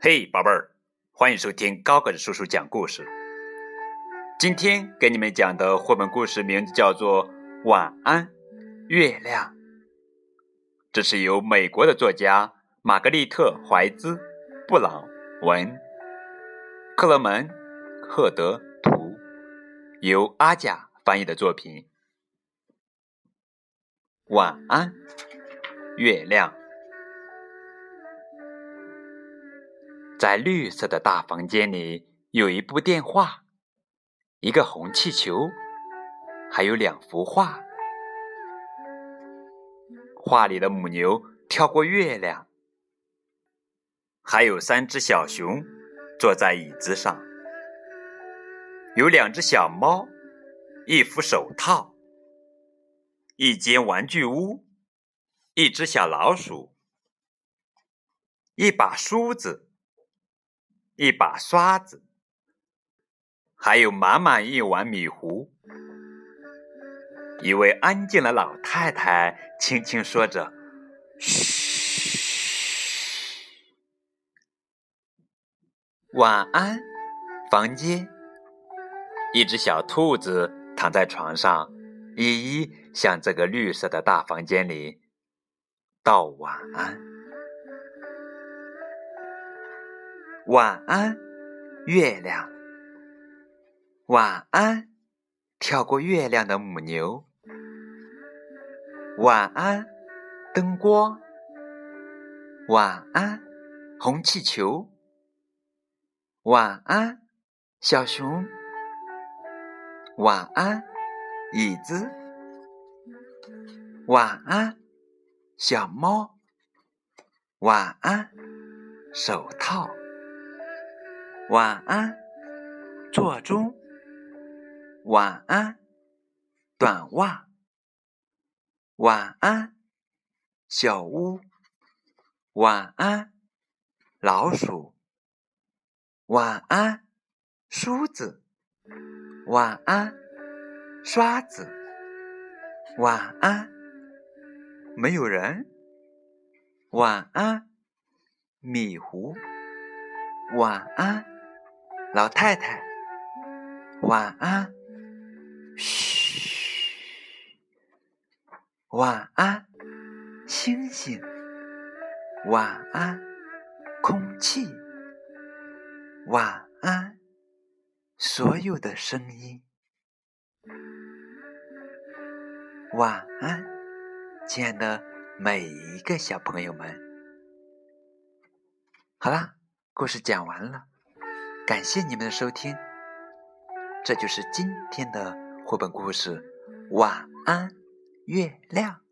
嘿，宝贝儿，欢迎收听高个子叔叔讲故事。今天给你们讲的绘本故事名字叫做《晚安，月亮》。这是由美国的作家玛格丽特·怀兹·布朗文、克勒门·赫德图，由阿甲翻译的作品。晚安，月亮。在绿色的大房间里，有一部电话，一个红气球，还有两幅画。画里的母牛跳过月亮，还有三只小熊坐在椅子上，有两只小猫，一副手套，一间玩具屋，一只小老鼠，一把梳子。一把刷子，还有满满一碗米糊。一位安静的老太太轻轻说着：“嘘，晚安，房间。”一只小兔子躺在床上，一一向这个绿色的大房间里道晚安。晚安，月亮。晚安，跳过月亮的母牛。晚安，灯光。晚安，红气球。晚安，小熊。晚安，椅子。晚安，小猫。晚安，手套。晚安，座钟。晚安，短袜。晚安，小屋。晚安，老鼠。晚安，梳子。晚安，刷子。晚安，没有人。晚安，米糊。晚安。老太太，晚安。嘘，晚安，星星。晚安，空气。晚安，所有的声音。晚安，亲爱的每一个小朋友们。好啦，故事讲完了。感谢你们的收听，这就是今天的绘本故事。晚安，月亮。